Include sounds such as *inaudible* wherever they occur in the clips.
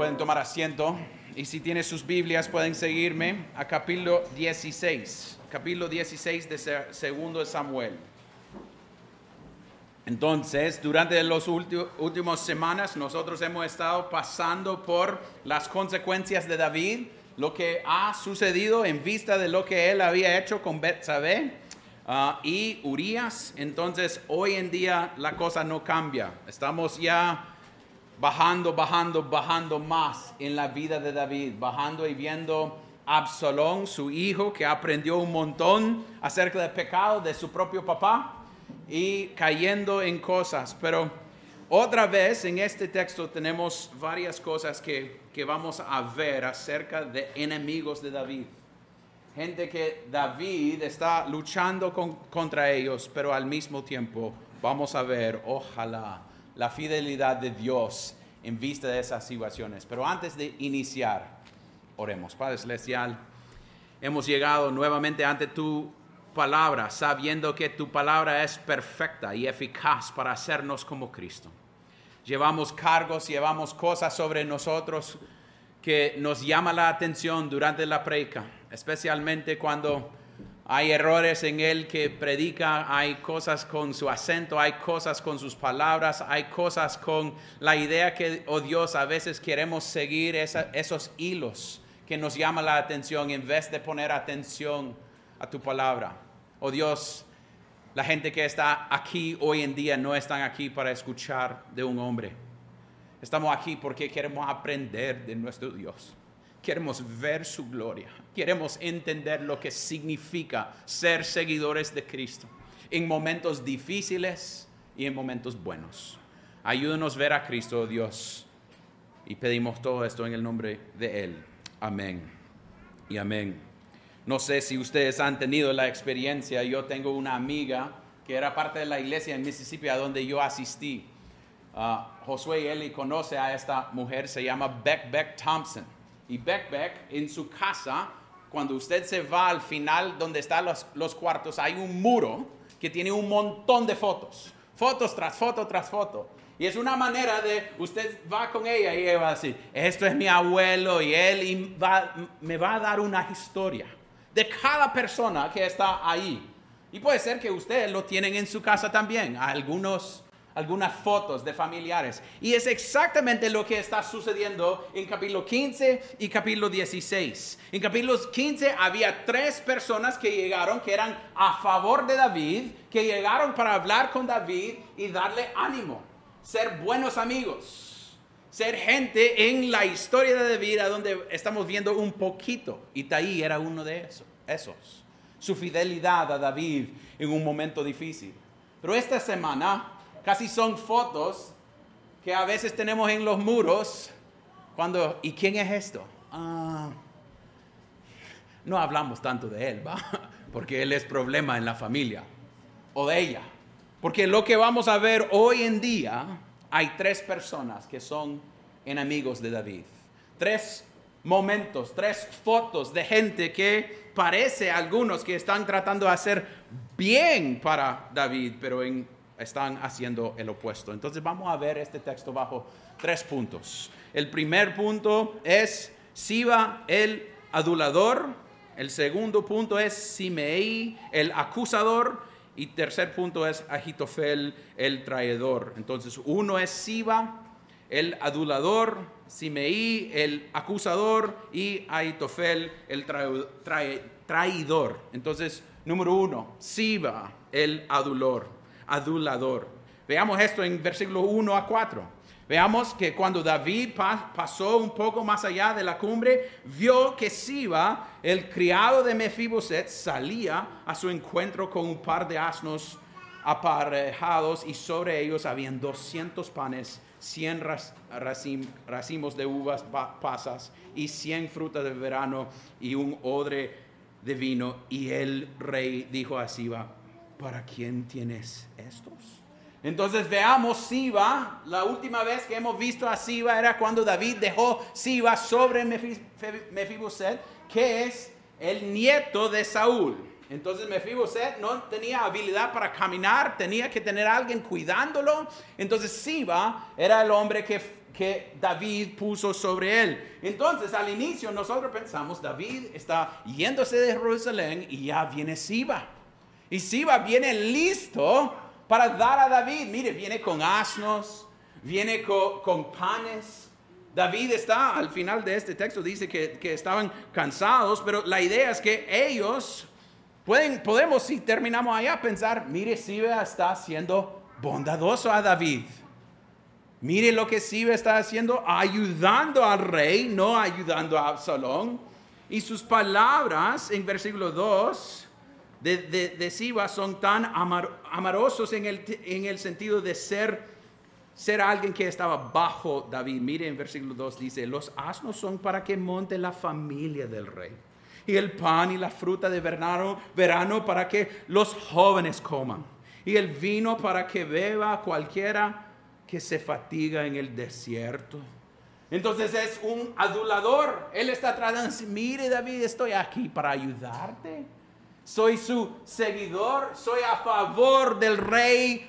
Pueden tomar asiento y si tienen sus Biblias pueden seguirme a capítulo 16, capítulo 16 de se- segundo de Samuel. Entonces, durante las últimas semanas nosotros hemos estado pasando por las consecuencias de David, lo que ha sucedido en vista de lo que él había hecho con Betsabé ah, y Urias. Entonces, hoy en día la cosa no cambia. Estamos ya bajando, bajando, bajando más en la vida de David, bajando y viendo a Absalón, su hijo, que aprendió un montón acerca del pecado de su propio papá y cayendo en cosas. Pero otra vez en este texto tenemos varias cosas que, que vamos a ver acerca de enemigos de David. Gente que David está luchando con- contra ellos, pero al mismo tiempo vamos a ver, ojalá, la fidelidad de Dios en vista de esas situaciones. Pero antes de iniciar, oremos. Padre Celestial, hemos llegado nuevamente ante tu palabra, sabiendo que tu palabra es perfecta y eficaz para hacernos como Cristo. Llevamos cargos, llevamos cosas sobre nosotros que nos llama la atención durante la predica, especialmente cuando hay errores en él que predica, hay cosas con su acento, hay cosas con sus palabras, hay cosas con la idea que, oh Dios, a veces queremos seguir esos hilos que nos llama la atención en vez de poner atención a tu palabra. Oh Dios, la gente que está aquí hoy en día no están aquí para escuchar de un hombre. Estamos aquí porque queremos aprender de nuestro Dios. Queremos ver su gloria. Queremos entender lo que significa ser seguidores de Cristo en momentos difíciles y en momentos buenos. Ayúdanos a ver a Cristo, oh Dios. Y pedimos todo esto en el nombre de Él. Amén. Y amén. No sé si ustedes han tenido la experiencia. Yo tengo una amiga que era parte de la iglesia en Mississippi a donde yo asistí. Ah, Josué y Eli conoce a esta mujer, se llama Beck Beck Thompson. Y Beck en su casa, cuando usted se va al final donde están los, los cuartos, hay un muro que tiene un montón de fotos. Fotos tras foto tras foto. Y es una manera de, usted va con ella y ella va a decir, esto es mi abuelo y él y va- me va a dar una historia de cada persona que está ahí. Y puede ser que ustedes lo tienen en su casa también, algunos, algunas fotos de familiares. Y es exactamente lo que está sucediendo en capítulo 15 y capítulo 16. En capítulo 15 había tres personas que llegaron que eran a favor de David, que llegaron para hablar con David y darle ánimo, ser buenos amigos ser gente en la historia de David a donde estamos viendo un poquito. Y Taí era uno de esos, esos. Su fidelidad a David en un momento difícil. Pero esta semana casi son fotos que a veces tenemos en los muros cuando, ¿y quién es esto? Ah, no hablamos tanto de él, ¿va? *laughs* Porque él es problema en la familia o de ella. Porque lo que vamos a ver hoy en día, hay tres personas que son enemigos de David. Tres momentos, tres fotos de gente que parece algunos que están tratando de hacer bien para David, pero en- están haciendo el opuesto. Entonces vamos a ver este texto bajo tres puntos. El primer punto es Siba el adulador. El segundo punto es Simei el acusador. Y tercer punto es Agitofel el traidor. Entonces uno es Siba el adulador, Simei el acusador y Agitofel el trai- trai- traidor. Entonces número uno, Siba el adulor, adulador. Veamos esto en versículo 1 a 4. Veamos que cuando David pa- pasó un poco más allá de la cumbre, vio que Siba, el criado de Mefiboset, salía a su encuentro con un par de asnos aparejados y sobre ellos habían 200 panes, 100 ras- racim- racimos de uvas pa- pasas y 100 frutas de verano y un odre de vino. Y el rey dijo a Siba, ¿para quién tienes estos? Entonces veamos Siba. La última vez que hemos visto a Siba era cuando David dejó Siba sobre Mefiboset, que es el nieto de Saúl. Entonces Mefiboset no tenía habilidad para caminar, tenía que tener a alguien cuidándolo. Entonces Siba era el hombre que que David puso sobre él. Entonces, al inicio nosotros pensamos, David está yéndose de Jerusalén y ya viene Siba. Y Siba viene listo para dar a David. Mire, viene con asnos, viene con, panes. David está, al final de este texto, dice que, que estaban cansados, pero la idea es que ellos pueden, podemos, si terminamos allá, pensar, mire, Siba está siendo bondadoso a David. Mire lo que Siba está haciendo, ayudando al rey, no ayudando a Absalón. Y sus palabras en versículo 2 de, de, Siba son tan amorosos en el, en el sentido de ser, ser alguien que estaba bajo David. Mire en versículo 2 dice, los asnos son para que monte la familia del rey. Y el pan y la fruta de verano, verano para que los jóvenes coman. Y el vino para que beba cualquiera que se fatiga en el desierto. Entonces es un adulador. Él está tratando de mire David, estoy aquí para ayudarte. Soy su seguidor, soy a favor del rey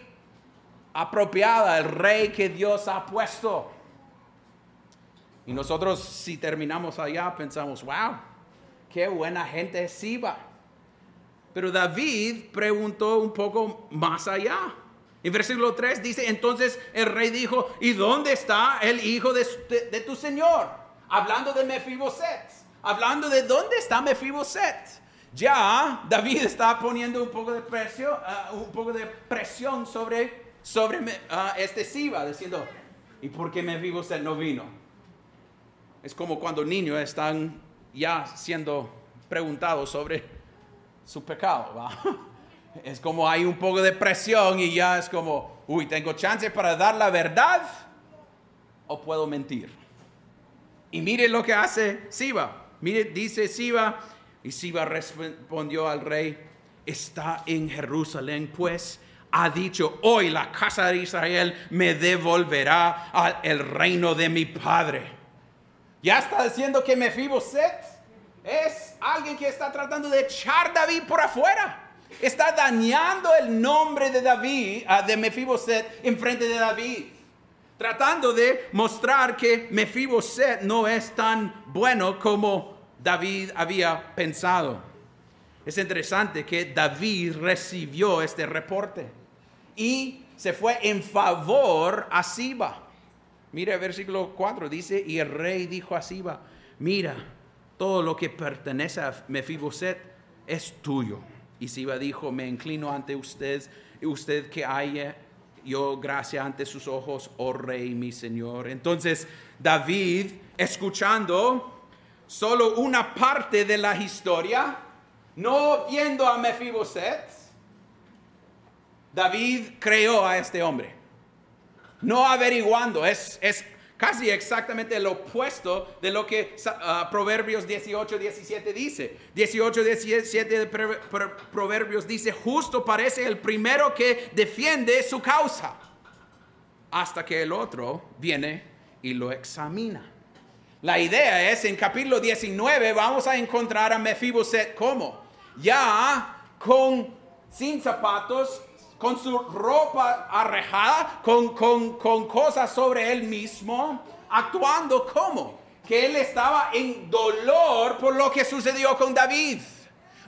apropiada, el rey que Dios ha puesto. Y nosotros si terminamos allá pensamos, wow, qué buena gente es Siba. Pero David preguntó un poco más allá. En versículo 3 dice, entonces el rey dijo, ¿y dónde está el hijo de, tu señor? Hablando de Mefiboset, hablando de dónde está Mefiboset. Ya David está poniendo un poco de presión, uh, un poco de presión sobre, sobre uh, este Siba, diciendo, ¿y por qué Mefiboset no vino? Es como cuando niños están ya siendo preguntados sobre su pecado, ¿va? *laughs* es como hay un poco de presión y ya es como, uy, tengo chance para dar la verdad o puedo mentir. Y mire lo que hace Siba. Mire, dice Siba, y Siba respondió al rey, está en Jerusalén, pues ha dicho, hoy la casa de Israel me devolverá al reino de mi padre. Ya está diciendo que Mefiboset es alguien que está tratando de echar David por afuera está dañando el nombre de David, ah, de Mefiboset, en frente de David. Tratando de mostrar que Mefiboset no es tan bueno como David había pensado. Es interesante que David recibió este reporte y se fue en favor a Siba. Mira versículo 4, dice, y el rey dijo a Siba, mira, todo lo que pertenece a Mefiboset es tuyo. Y Siba dijo, me inclino ante usted, usted que haya yo gracia ante sus ojos, oh rey, mi señor. Entonces David, escuchando solo una parte de la historia, no viendo a Mefiboset, David creó a este hombre. No averiguando, es, es Casi exactamente lo opuesto de lo que uh, Proverbios 18, 17 dice. 18, 17 de Proverbios dice, justo parece el primero que defiende su causa, hasta que el otro viene y lo examina. La idea es, en capítulo 19 vamos a encontrar a Mefiboset como, ya con, sin zapatos, con su ropa arrejada, con, con, cosas sobre él mismo, actuando como que él estaba en dolor por lo que sucedió con David.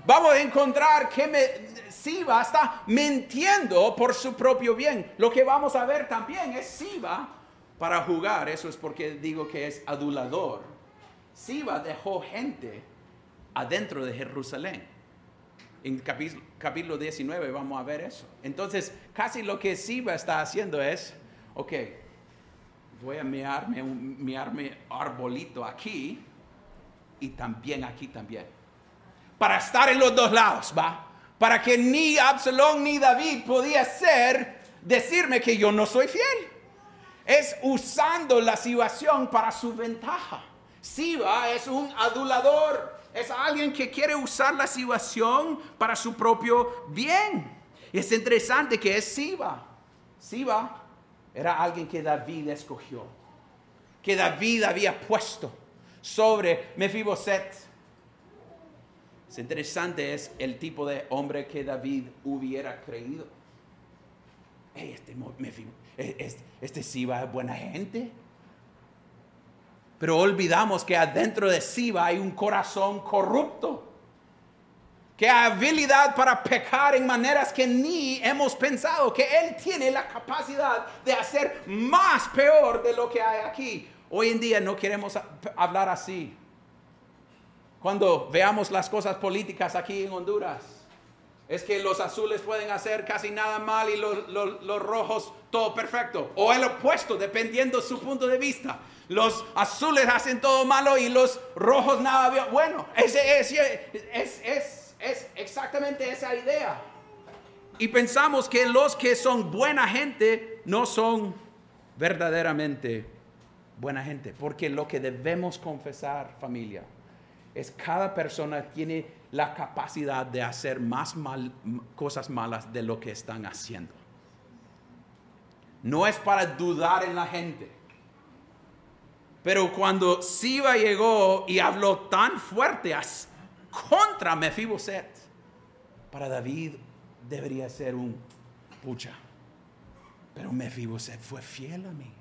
Vamos a encontrar que me, Siba está mintiendo por su propio bien. Lo que vamos a ver también es Siba para jugar. Eso es porque digo que es adulador. Siba dejó gente adentro de Jerusalén. En capítulo, 19 vamos a ver eso. Entonces, casi lo que Siba está haciendo es, ok, voy a mearme un arbolito aquí y también aquí también. Para estar en los dos lados, ¿va? Para que ni Absalón ni David podía ser, decirme que yo no soy fiel. Es usando la situación para su ventaja. Siba es un adulador es alguien que quiere usar la situación para su propio bien. Es interesante que es Siba. Siba era alguien que David escogió, que David había puesto sobre Mefiboset. Es interesante, es el tipo de hombre que David hubiera creído. este, este, este Siba es buena gente. pero olvidamos que adentro de Siba hay un corazón corrupto, que hay habilidad para pecar en maneras que ni hemos pensado, que Él tiene la capacidad de hacer más peor de lo que hay aquí. Hoy en día no queremos hablar así. Cuando veamos las cosas políticas aquí en Honduras, es que los azules pueden hacer casi nada mal y los, rojos todo perfecto. O el opuesto, dependiendo su punto de vista. Los azules hacen todo malo y los rojos nada bueno. Ese es, es, es exactamente esa idea. Y pensamos que los que son buena gente no son verdaderamente buena gente. Porque lo que debemos confesar, familia, es cada persona tiene la capacidad de hacer más mal, cosas malas de lo que están haciendo. No es para dudar en la gente. Pero cuando Siba llegó y habló tan fuerte contra Mefiboset, para David debería ser un pucha. Pero Mefiboset fue fiel a mí.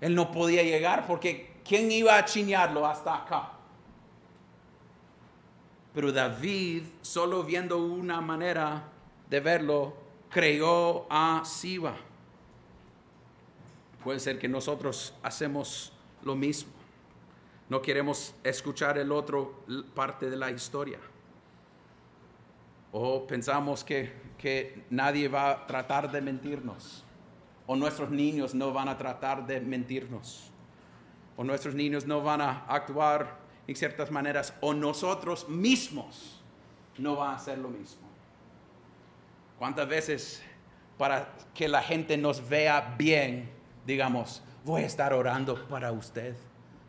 Él no podía llegar porque ¿quién iba a chiñarlo hasta acá? Pero David, solo viendo una manera de verlo, creyó a Siba. Puede ser que nosotros hacemos lo mismo. No queremos escuchar el otro parte de la historia. O pensamos que, que nadie va a tratar de mentirnos. O nuestros niños no van a tratar de mentirnos. O nuestros niños no van a actuar en ciertas maneras, o nosotros mismos no va a hacer lo mismo. ¿Cuántas veces para que la gente nos vea bien, digamos, voy a estar orando para usted,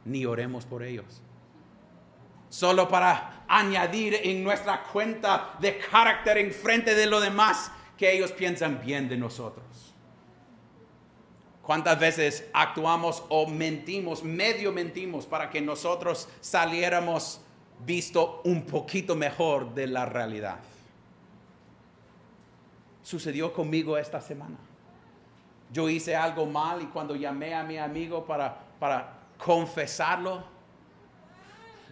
ni oremos por ellos? Solo para añadir en nuestra cuenta de carácter en frente de lo demás que ellos piensan bien de nosotros. ¿Cuántas veces actuamos o mentimos, medio mentimos para que nosotros saliéramos visto un poquito mejor de la realidad? Sucedió conmigo esta semana. Yo hice algo mal y cuando llamé a mi amigo para, para confesarlo,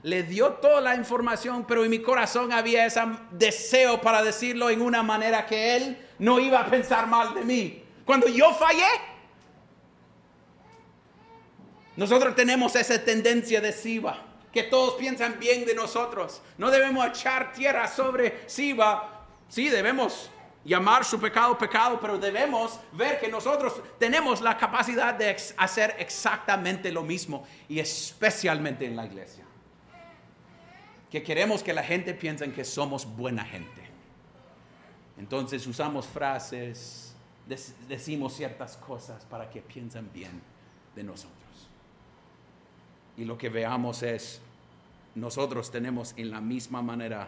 le dio toda la información, pero en mi corazón había ese deseo para decirlo en una manera que él no iba a pensar mal de mí. Cuando yo fallé, nosotros tenemos esa tendencia de Siba, que todos piensan bien de nosotros. No debemos echar tierra sobre Siba. Sí, debemos llamar su pecado pecado, pero debemos ver que nosotros tenemos la capacidad de hacer exactamente lo mismo, y especialmente en la iglesia. Que queremos que la gente piense que somos buena gente. Entonces usamos frases, decimos ciertas cosas para que piensen bien de nosotros. Y lo que veamos es, nosotros tenemos en la misma manera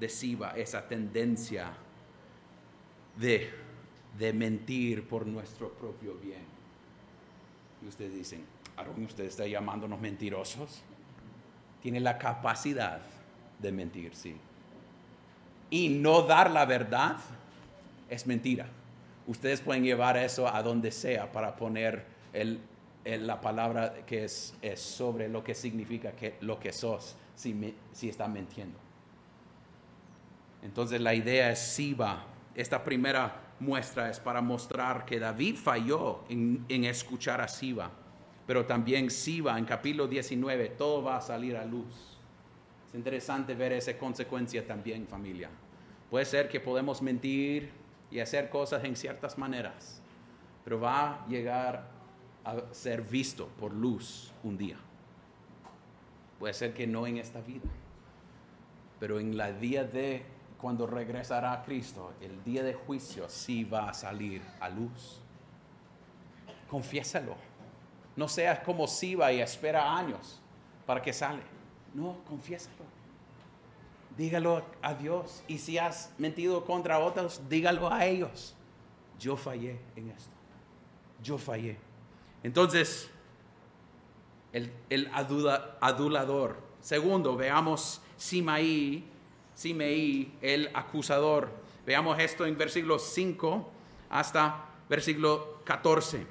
de Siba esa tendencia de, de mentir por nuestro propio bien. Y ustedes dicen, Aarón, ¿usted está llamándonos mentirosos? Tiene la capacidad de mentir, sí. Y no dar la verdad es mentira. Ustedes pueden llevar eso a donde sea para poner el, la palabra que es, es, sobre lo que significa que lo que sos si, si está mintiendo. Entonces la idea es Siba. Esta primera muestra es para mostrar que David falló en, en escuchar a Siba, pero también Siba en capítulo 19, todo va a salir a luz. Es interesante ver esa consecuencia también, familia. Puede ser que podemos mentir y hacer cosas en ciertas maneras, pero va a llegar a ser visto por luz un día. Puede ser que no en esta vida, pero en la día de cuando regresará a Cristo, el día de juicio sí va a salir a luz. Confiésalo. No seas como Siba y espera años para que sale. No, confiésalo. Dígalo a Dios. Y si has mentido contra otros, dígalo a ellos. Yo fallé en esto. Yo fallé. Entonces, el, adulador. Segundo, veamos Simaí, Simeí, el acusador. Veamos esto en versículo 5 hasta versículo 14.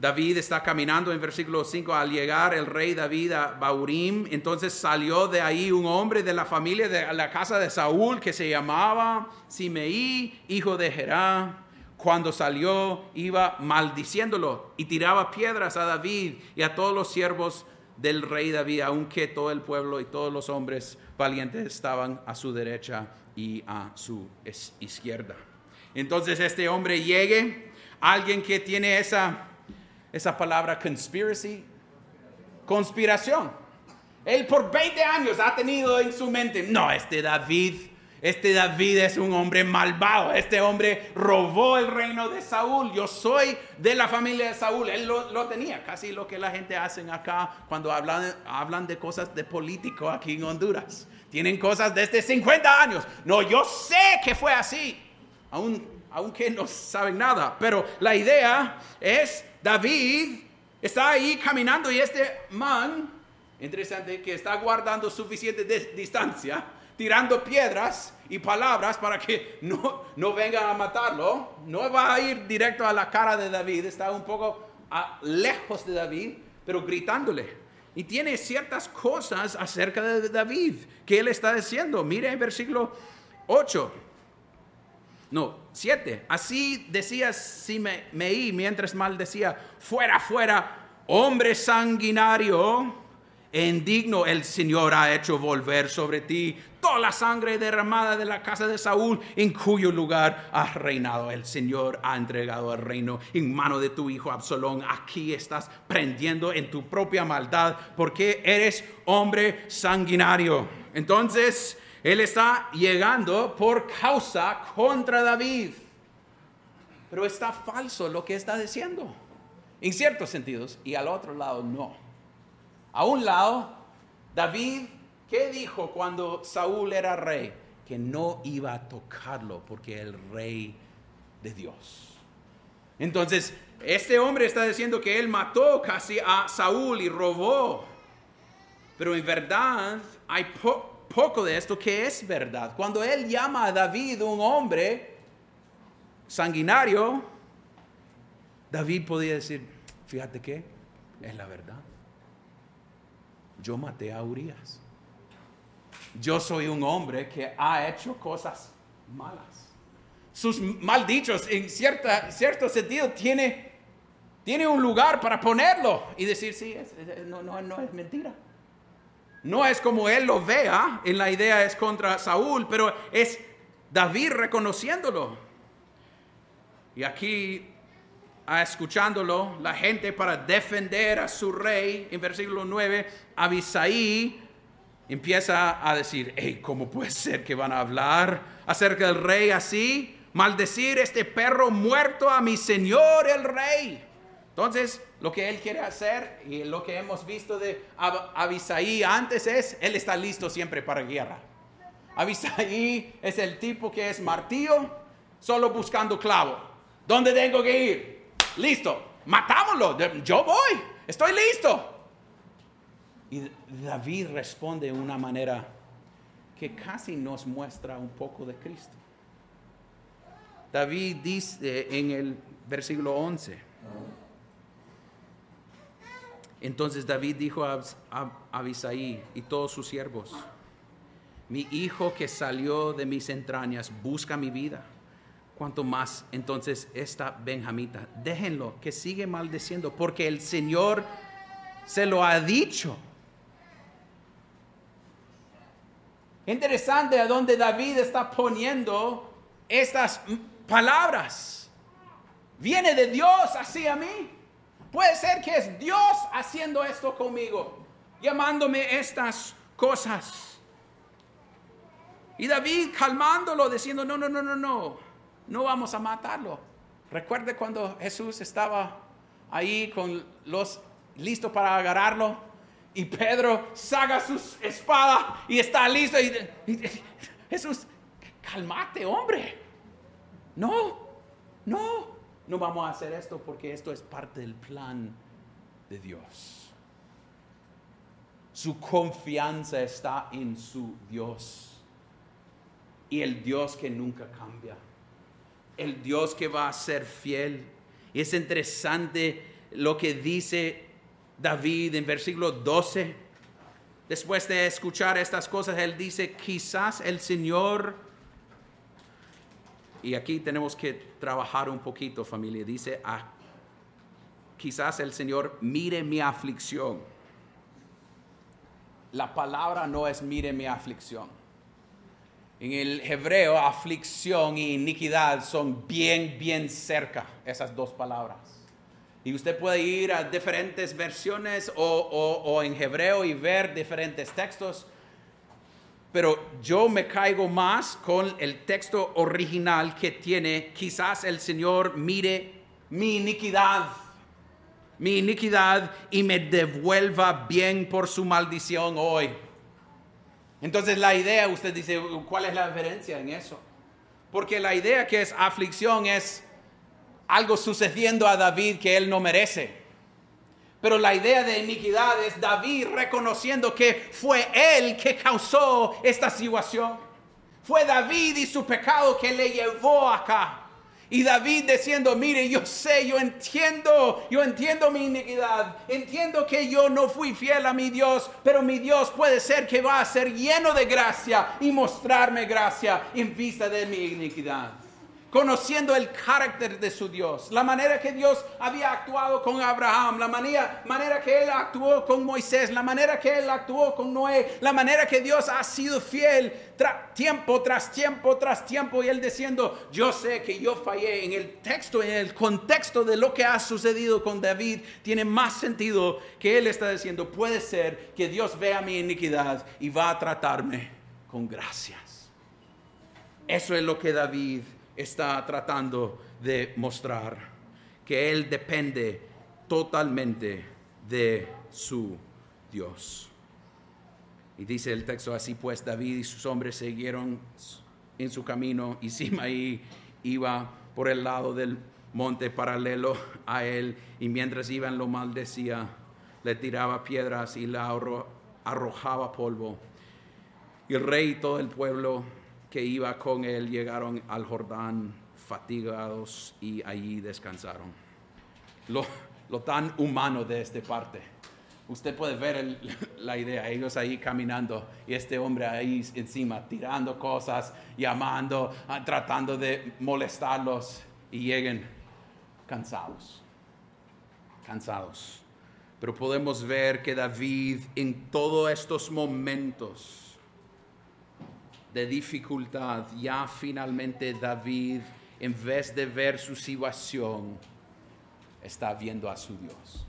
David está caminando en versículo 5, al llegar el rey David a Baurim, entonces salió de ahí un hombre de la familia de la casa de Saúl que se llamaba Simeí, hijo de Gerá. Cuando salió iba maldiciéndolo y tiraba piedras a David y a todos los siervos del rey David, aunque todo el pueblo y todos los hombres valientes estaban a su derecha y a su izquierda. Entonces este hombre llegue, alguien que tiene esa esa palabra conspiracy, conspiración. Él por 20 años ha tenido en su mente, no, este David, este David es un hombre malvado, este hombre robó el reino de Saúl, yo soy de la familia de Saúl, él lo, tenía, casi lo que la gente hace acá cuando hablan, hablan de cosas de político aquí en Honduras. Tienen cosas desde 50 años. No, yo sé que fue así, aunque no saben nada, pero la idea es David está ahí caminando y este man, interesante, que está guardando suficiente distancia, tirando piedras y palabras para que no, no vengan a matarlo, no va a ir directo a la cara de David, está un poco lejos de David, pero gritándole. Y tiene ciertas cosas acerca de David que él está diciendo. Mire en versículo 8. No, siete. Así decía Simeí mientras maldecía, fuera, fuera, hombre sanguinario e indigno el Señor ha hecho volver sobre ti toda la sangre derramada de la casa de Saúl, en cuyo lugar has reinado. El Señor ha entregado el reino en mano de tu hijo Absalón. Aquí estás prendiendo en tu propia maldad porque eres hombre sanguinario. Entonces, él está llegando por causa contra David. Pero está falso lo que está diciendo. En ciertos sentidos. Y al otro lado no. A un lado, David, ¿qué dijo cuando Saúl era rey? Que no iba a tocarlo porque el rey de Dios. Entonces, este hombre está diciendo que él mató casi a Saúl y robó. Pero en verdad hay poco de esto que es verdad. Cuando él llama a David un hombre sanguinario, David podía decir, fíjate que es la verdad. Yo maté a Urias. Yo soy un hombre que ha hecho cosas malas. Sus maldichos, en cierta, cierto sentido, tiene, tiene un lugar para ponerlo y decir, sí, no, no, no es mentira. No es como él lo vea, en la idea es contra Saúl, pero es David reconociéndolo. Y aquí, escuchándolo, la gente para defender a su rey, en versículo 9, Abisaí empieza a decir, hey, ¿cómo puede ser que van a hablar acerca del rey así? Maldecir este perro muerto a mi señor el rey. Entonces, lo que él quiere hacer y lo que hemos visto de Abisaí antes es, él está listo siempre para guerra. Abisaí es el tipo que es martillo, solo buscando clavo. ¿Dónde tengo que ir? Listo, matámoslo, yo voy, estoy listo. Y David responde de una manera que casi nos muestra un poco de Cristo. David dice en el versículo 11, entonces David dijo a, Abisaí y todos sus siervos, mi hijo que salió de mis entrañas busca mi vida. Cuanto más entonces esta Benjamita, déjenlo que sigue maldeciendo, porque el Señor se lo ha dicho. Interesante a dónde David está poniendo estas palabras. Viene de Dios así a mí. Puede ser que es Dios haciendo esto conmigo, llamándome estas cosas. Y David calmándolo, diciendo, no, no, no, no, no, no vamos a matarlo. Recuerde cuando Jesús estaba ahí con los listos para agarrarlo y Pedro saca su espada y está listo y, y Jesús, calmate, hombre. No, no no vamos a hacer esto porque esto es parte del plan de Dios. Su confianza está en su Dios. Y el Dios que nunca cambia. El Dios que va a ser fiel. Y es interesante lo que dice David en versículo 12. Después de escuchar estas cosas, él dice, quizás el Señor, y aquí tenemos que trabajar un poquito familia, dice, ah, quizás el Señor mire mi aflicción. La palabra no es mire mi aflicción. En el hebreo, aflicción y iniquidad son bien, bien cerca, esas dos palabras. Y usted puede ir a diferentes versiones o, en hebreo y ver diferentes textos. Pero yo me caigo más con el texto original que tiene, quizás el Señor mire mi iniquidad, mi iniquidad y me devuelva bien por su maldición hoy. Entonces la idea, usted dice, ¿cuál es la diferencia en eso? Porque la idea que es aflicción es algo sucediendo a David que él no merece. Pero la idea de iniquidad es David reconociendo que fue él que causó esta situación. Fue David y su pecado que le llevó acá. Y David diciendo, mire, yo sé, yo entiendo, yo entiendo mi iniquidad, entiendo que yo no fui fiel a mi Dios, pero mi Dios puede ser que va a ser lleno de gracia y mostrarme gracia en vista de mi iniquidad conociendo el carácter de su Dios, la manera que Dios había actuado con Abraham, la manera, manera que él actuó con Moisés, la manera que él actuó con Noé, la manera que Dios ha sido fiel tiempo tras tiempo tras tiempo y él diciendo, yo sé que yo fallé en el texto, en el contexto de lo que ha sucedido con David, tiene más sentido que él está diciendo, puede ser que Dios vea mi iniquidad y va a tratarme con gracias. Eso es lo que David está tratando de mostrar, que Él depende totalmente de su Dios. Y dice el texto así, pues David y sus hombres siguieron en su camino y Simaí iba por el lado del monte paralelo a él y mientras iban lo maldecía, le tiraba piedras y la arrojaba polvo. Y el rey y todo el pueblo que iba con él llegaron al Jordán fatigados y allí descansaron. Lo, lo tan humano de esta parte. Usted puede ver *laughs* la idea, ellos ahí caminando y este hombre ahí encima tirando cosas, llamando, ah, tratando de molestarlos y lleguen cansados, cansados. Pero podemos ver que David en todos estos momentos de dificultad, ya finalmente David, en vez de ver su situación, está viendo a su Dios.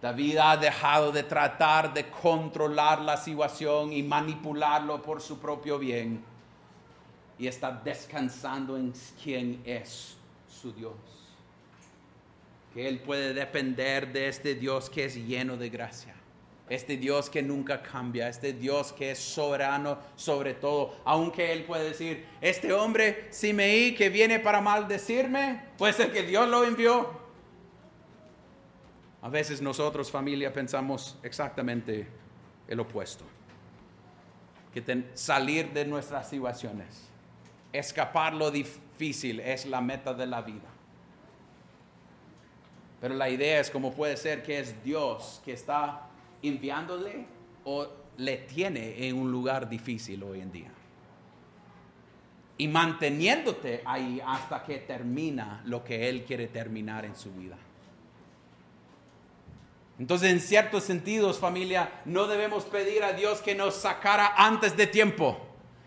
David ha dejado de tratar de controlar la situación y manipularlo por su propio bien y está descansando en quien es su Dios. Que él puede depender de este Dios que es lleno de gracia este Dios que nunca cambia, este Dios que es soberano sobre todo, aunque Él puede decir, este hombre Simeí que viene para maldecirme, puede ser que Dios lo envió. A veces nosotros familia pensamos exactamente el opuesto, que salir de nuestras situaciones, escapar lo difícil es la meta de la vida. Pero la idea es como puede ser que es Dios que está enviándole o le tiene en un lugar difícil hoy en día. Y manteniéndote ahí hasta que termina lo que Él quiere terminar en su vida. Entonces, en ciertos sentidos, familia, no debemos pedir a Dios que nos sacara antes de tiempo,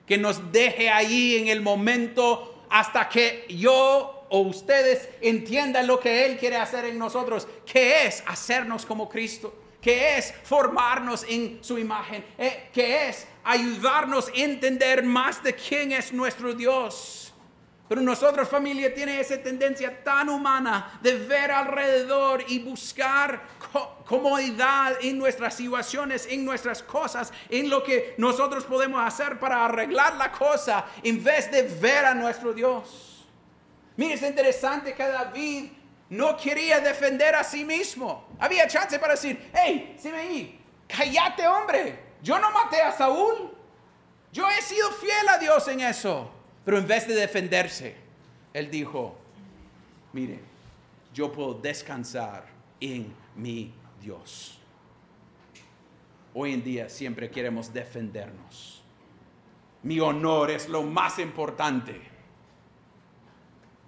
que nos deje ahí en el momento hasta que yo o ustedes entiendan lo que Él quiere hacer en nosotros, que es hacernos como Cristo que es formarnos en su imagen, eh, que es ayudarnos a entender más de quién es nuestro Dios. Pero nosotros familia tiene esa tendencia tan humana de ver alrededor y buscar comodidad en nuestras situaciones, en nuestras cosas, en lo que nosotros podemos hacer para arreglar la cosa en vez de ver a nuestro Dios. Mire, es interesante que David no quería defender a sí mismo. Había chance para decir, hey, Simeí, cállate hombre, yo no maté a Saúl. Yo he sido fiel a Dios en eso. Pero en vez de defenderse, él dijo, mire, yo puedo descansar en mi Dios. Hoy en día siempre queremos defendernos. Mi honor es lo más importante.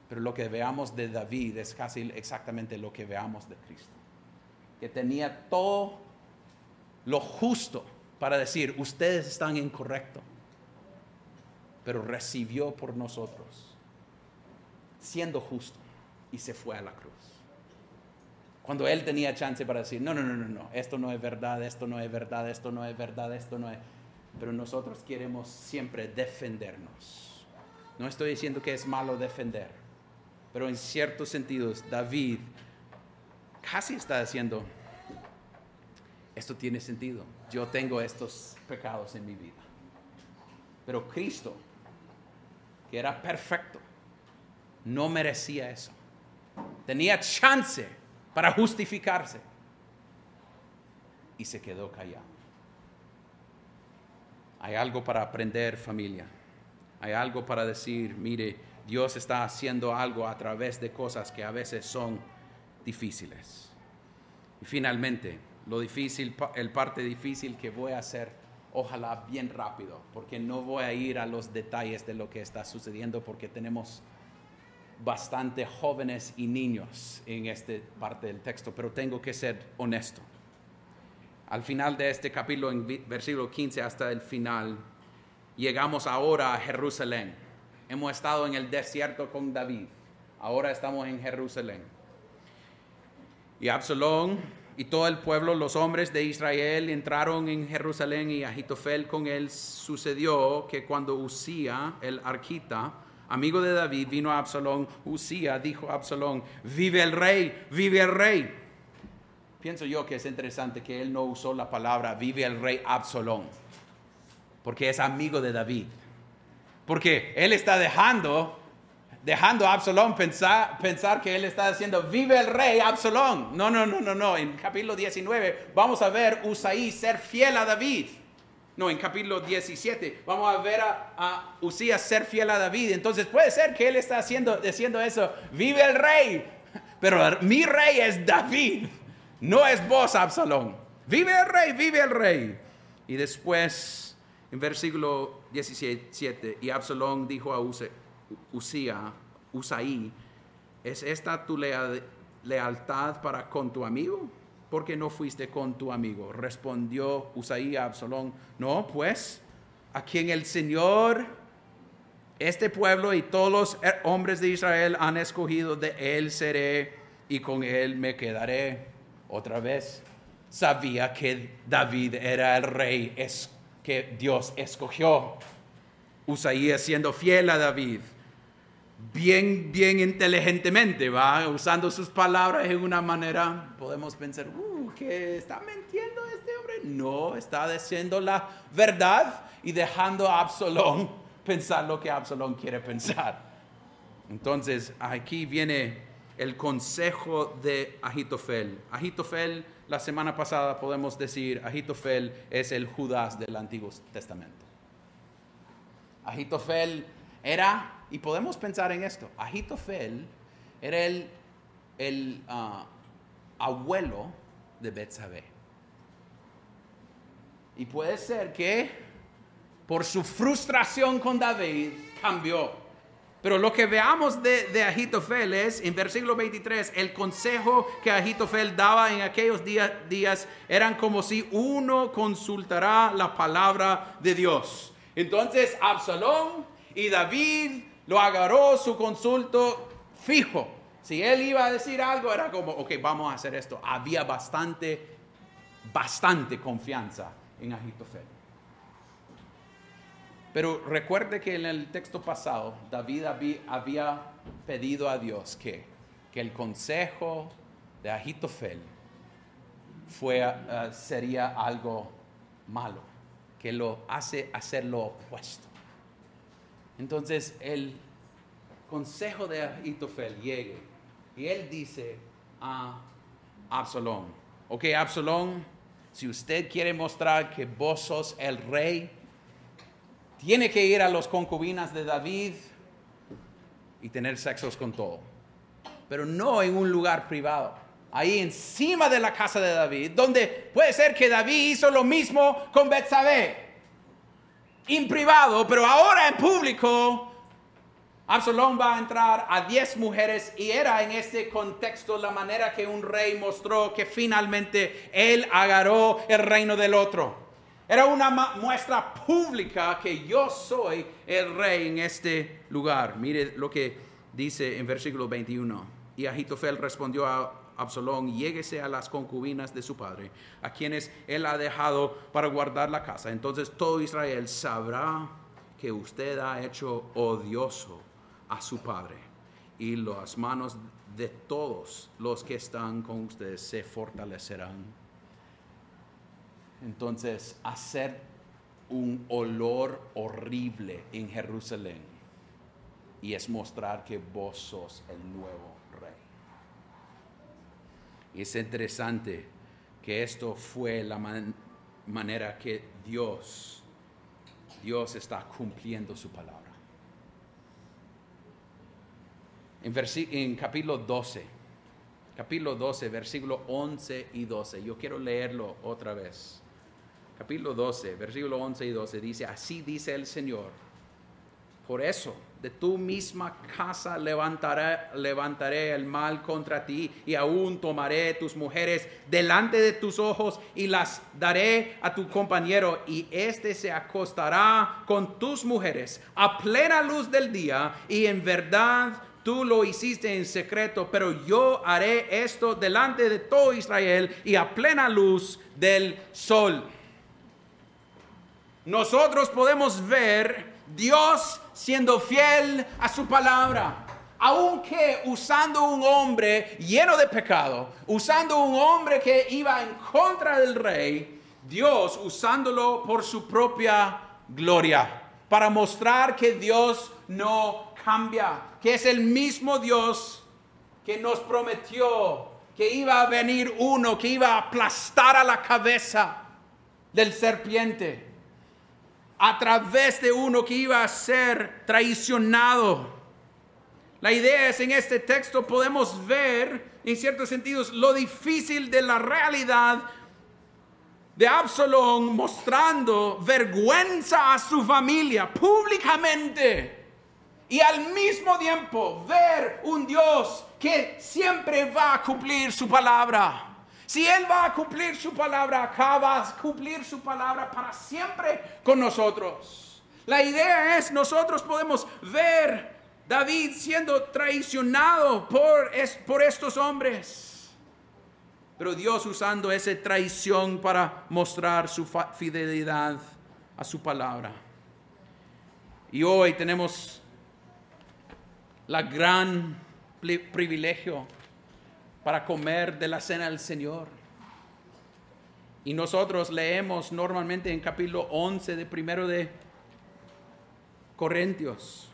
Pero lo que veamos de David es casi exactamente lo que veamos de Cristo. Que tenía todo lo justo para decir, ustedes están incorrectos, pero recibió por nosotros, siendo justo, y se fue a la cruz. Cuando él tenía chance para decir, no, no, no, no, no, esto no es verdad, esto no es verdad, esto no es verdad, esto no es... Pero nosotros queremos siempre defendernos. No estoy diciendo que es malo defender, pero en ciertos sentidos David casi está diciendo, esto tiene sentido. Yo tengo estos pecados en mi vida. Pero Cristo, que era perfecto, no merecía eso. Tenía chance para justificarse. Y se quedó callado. Hay algo para aprender familia. Hay algo para decir, mire, Dios está haciendo algo a través de cosas que a veces son difíciles. Y finalmente, lo difícil, el parte difícil que voy a hacer, ojalá bien rápido, porque no voy a ir a los detalles de lo que está sucediendo, porque tenemos bastante jóvenes y niños en esta parte del texto, pero tengo que ser honesto. Al final de este capítulo, en versículo 15 hasta el final, llegamos ahora a Jerusalén. Hemos estado en el desierto con David, ahora estamos en Jerusalén. Y Absalón y todo el pueblo, los hombres de Israel, entraron en Jerusalén y Agitofel con él. Sucedió que cuando Usía, el arquita, amigo de David, vino a Absalón, Usía dijo a Absalón, vive el rey, vive el rey. Pienso yo que es interesante que él no usó la palabra vive el rey Absalón, porque es amigo de David. Porque él está dejando dejando a Absalón pensar, pensar que él está diciendo, vive el rey Absalón. No, no, no, no, no. En capítulo 19 vamos a ver Usaí ser fiel a David. No, en capítulo 17 vamos a ver a, a Usías ser fiel a David. Entonces puede ser que él está haciendo, diciendo eso, vive el rey. Pero mi rey es David, no es vos, Absalón. Vive el rey, vive el rey. Y después, en versículo 17, y Absalón dijo a Usía, Usaí, ¿es esta tu lealtad para con tu amigo? ¿Por qué no fuiste con tu amigo? Respondió Usaí a Absalón, no, pues, a quien el Señor, este pueblo y todos los hombres de Israel han escogido, de él seré y con él me quedaré. Otra vez, sabía que David era el rey es, Dios escogió. Usaí siendo fiel a David bien, bien inteligentemente, va usando sus palabras en una manera, podemos pensar, uh, que está mintiendo este hombre. No, está diciendo la verdad y dejando a Absalón *laughs* pensar lo que Absalón quiere pensar. Entonces, aquí viene el consejo de Agitofel. Agitofel, la semana pasada podemos decir, Agitofel es el Judas del Antiguo Testamento. Agitofel era y podemos pensar en esto. Ahitofel era el, el ah, abuelo de Betsabé. Y puede ser que por su frustración con David cambió. Pero lo que veamos de, de Ahitofel es, en versículo 23, el consejo que Ahitofel daba en aquellos días, días eran como si uno consultará la palabra de Dios. Entonces Absalón y David lo agarró su consulto fijo. Si él iba a decir algo, era como, ok, vamos a hacer esto. Había bastante, bastante confianza en Agitofel. Pero recuerde que en el texto pasado, David había pedido a Dios que, que el consejo de Agitofel fue, eh, sería algo malo, que lo hace hacer lo opuesto. Entonces el consejo de Ahitofel llegue y él dice a Absalón, ok Absalón, si usted quiere mostrar que vos sos el rey, tiene que ir a los concubinas de David y tener sexos con todo. pero no en un lugar privado. Ahí encima de la casa de David, donde puede ser que David hizo lo mismo con Betsabé. En privado, pero ahora en público, Absalón va a entrar a diez mujeres y era en este contexto la manera que un rey mostró que finalmente él agarró el reino del otro. Era una muestra pública que yo soy el rey en este lugar. Mire lo que dice en versículo 21. Y Ahitofel respondió a Absalón, lléguese a las concubinas de su padre, a quienes él ha dejado para guardar la casa. Entonces todo Israel sabrá que usted ha hecho odioso a su padre, y las manos de todos los que están con ustedes se fortalecerán entonces hacer un olor horrible en Jerusalén y es mostrar que vos sos el nuevo rey. Y es interesante que esto fue la manera que Dios, Dios está cumpliendo su palabra. En, en capítulo 12, capítulo 12, versículo 11 y 12, yo quiero leerlo otra vez capítulo 12, versículo 11 y 12, dice, así dice el Señor, por eso de tu misma casa levantaré, levantaré el mal contra ti y aún tomaré tus mujeres delante de tus ojos y las daré a tu compañero y éste se acostará con tus mujeres a plena luz del día y en verdad tú lo hiciste en secreto, pero yo haré esto delante de todo Israel y a plena luz del sol nosotros podemos ver Dios siendo fiel a su palabra. Aunque usando un hombre lleno de pecado, usando un hombre que iba en contra del rey, Dios usándolo por su propia gloria, para mostrar que Dios no cambia, que es el mismo Dios que nos prometió que iba a venir uno que iba a aplastar a la cabeza del serpiente a través de uno que iba a ser traicionado. La idea es en este texto podemos ver en ciertos sentidos lo difícil de la realidad de Absalón mostrando vergüenza a su familia públicamente y al mismo tiempo ver un Dios que siempre va a cumplir su palabra. Si Él va a cumplir su palabra acá, va a cumplir su palabra para siempre con nosotros. La idea es, nosotros podemos ver David siendo traicionado por, por estos hombres. Pero Dios usando esa traición para mostrar su fidelidad a su palabra. Y hoy tenemos la gran privilegio para comer de la cena del Señor. Y nosotros leemos normalmente en capítulo 11 de primero de Corintios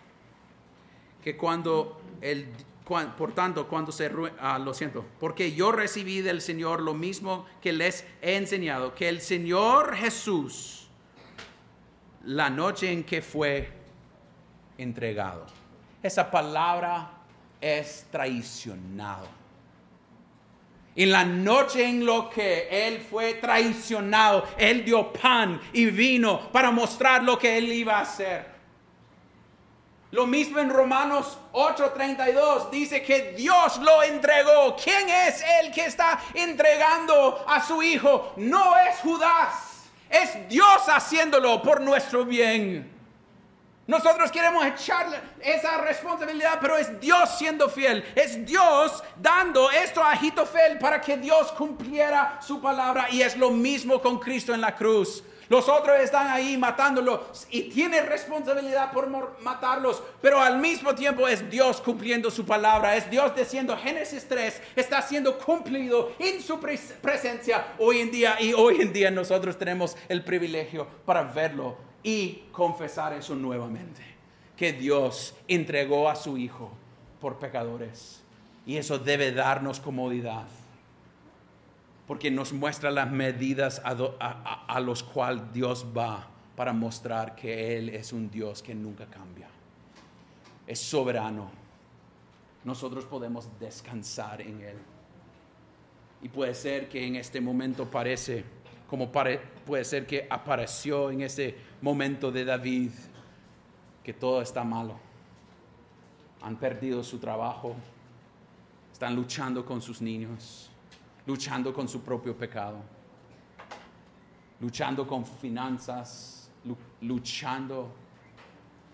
que cuando el por tanto, cuando se ah, lo siento, porque yo recibí del Señor lo mismo que les he enseñado, que el Señor Jesús, la noche en que fue entregado, esa palabra es traicionado en la noche en lo que él fue traicionado, él dio pan y vino para mostrar lo que él iba a hacer. Lo mismo en Romanos 8:32 dice que Dios lo entregó. ¿Quién es el que está entregando a su hijo? No es Judas, es Dios haciéndolo por nuestro bien. Nosotros queremos echarle esa responsabilidad, pero es Dios siendo fiel. Es Dios dando esto a Agitofel para que Dios cumpliera su palabra. Y es lo mismo con Cristo en la cruz. Los otros están ahí matándolos y tiene responsabilidad por matarlos, pero al mismo tiempo es Dios cumpliendo su palabra, es Dios diciendo Génesis 3 está siendo cumplido en su presencia hoy en día y hoy en día nosotros tenemos el privilegio para verlo y confesar eso nuevamente, que Dios entregó a su Hijo por pecadores. Y eso debe darnos comodidad, porque nos muestra las medidas a, a, los cuales Dios va para mostrar que Él es un Dios que nunca cambia. Es soberano. nosotros podemos descansar en Él. Y puede ser que en este momento parece, como puede ser que apareció en ese momento de David, que todo está malo. Han perdido su trabajo, están luchando con sus niños, luchando con su propio pecado, luchando con finanzas, luchando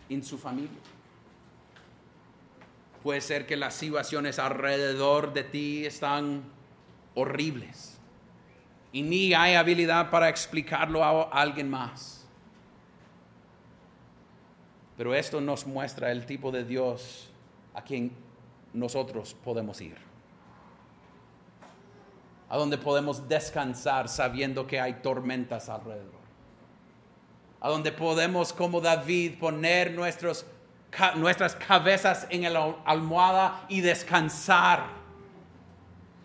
en su familia. Puede ser que las situaciones alrededor de ti están horribles y ni hay habilidad para explicarlo a alguien más. Pero esto nos muestra el tipo de Dios a quien nosotros podemos ir. A donde podemos descansar sabiendo que hay tormentas alrededor. A donde podemos, como David, poner nuestras cabezas en la almohada y descansar.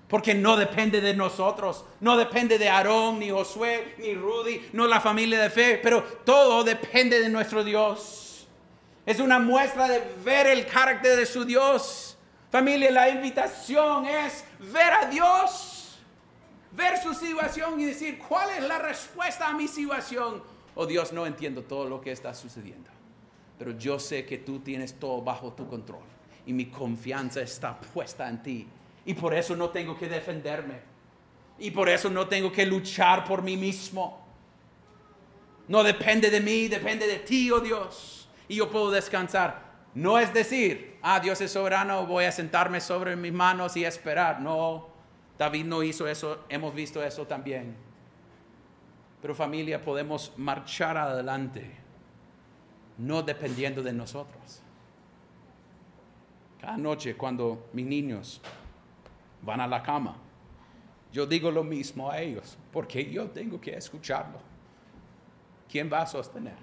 Porque no depende de nosotros, no depende de Aarón, ni Josué, ni Rudy, no la familia de fe, pero todo depende de nuestro Dios. Es una muestra de ver el carácter de su Dios. Familia, la invitación es ver a Dios, ver su situación y decir, ¿cuál es la respuesta a mi situación? Oh Dios, no entiendo todo lo que está sucediendo pero yo sé que tú tienes todo bajo tu control y mi confianza está puesta en ti. Y por eso no tengo que defenderme. Y por eso no tengo que luchar por mí mismo. No depende de mí, depende de ti, oh Dios. Y yo puedo descansar. No es decir, ah, Dios es soberano, voy a sentarme sobre mis manos y esperar. No, David no hizo eso, hemos visto eso también. Pero familia, podemos marchar adelante no dependiendo de nosotros. Cada noche cuando mis niños van a la cama, yo digo lo mismo a ellos, porque yo tengo que escucharlo. ¿Quién va a sostener?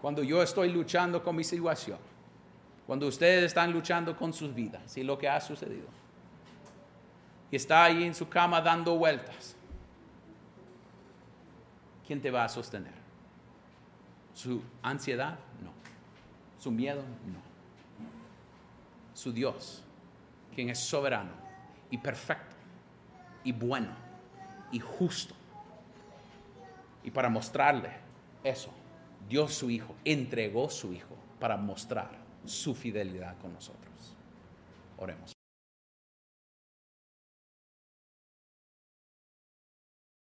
Cuando yo estoy luchando con mi situación, cuando ustedes están luchando con sus vidas y lo que ha sucedido, y está ahí en su cama dando vueltas, ¿quién te va a sostener? Su ansiedad, no. Su miedo, no. Su Dios, quien es soberano y perfecto y bueno y justo. Y para mostrarle eso, Dios su Hijo, entregó su Hijo para mostrar su fidelidad con nosotros. Oremos.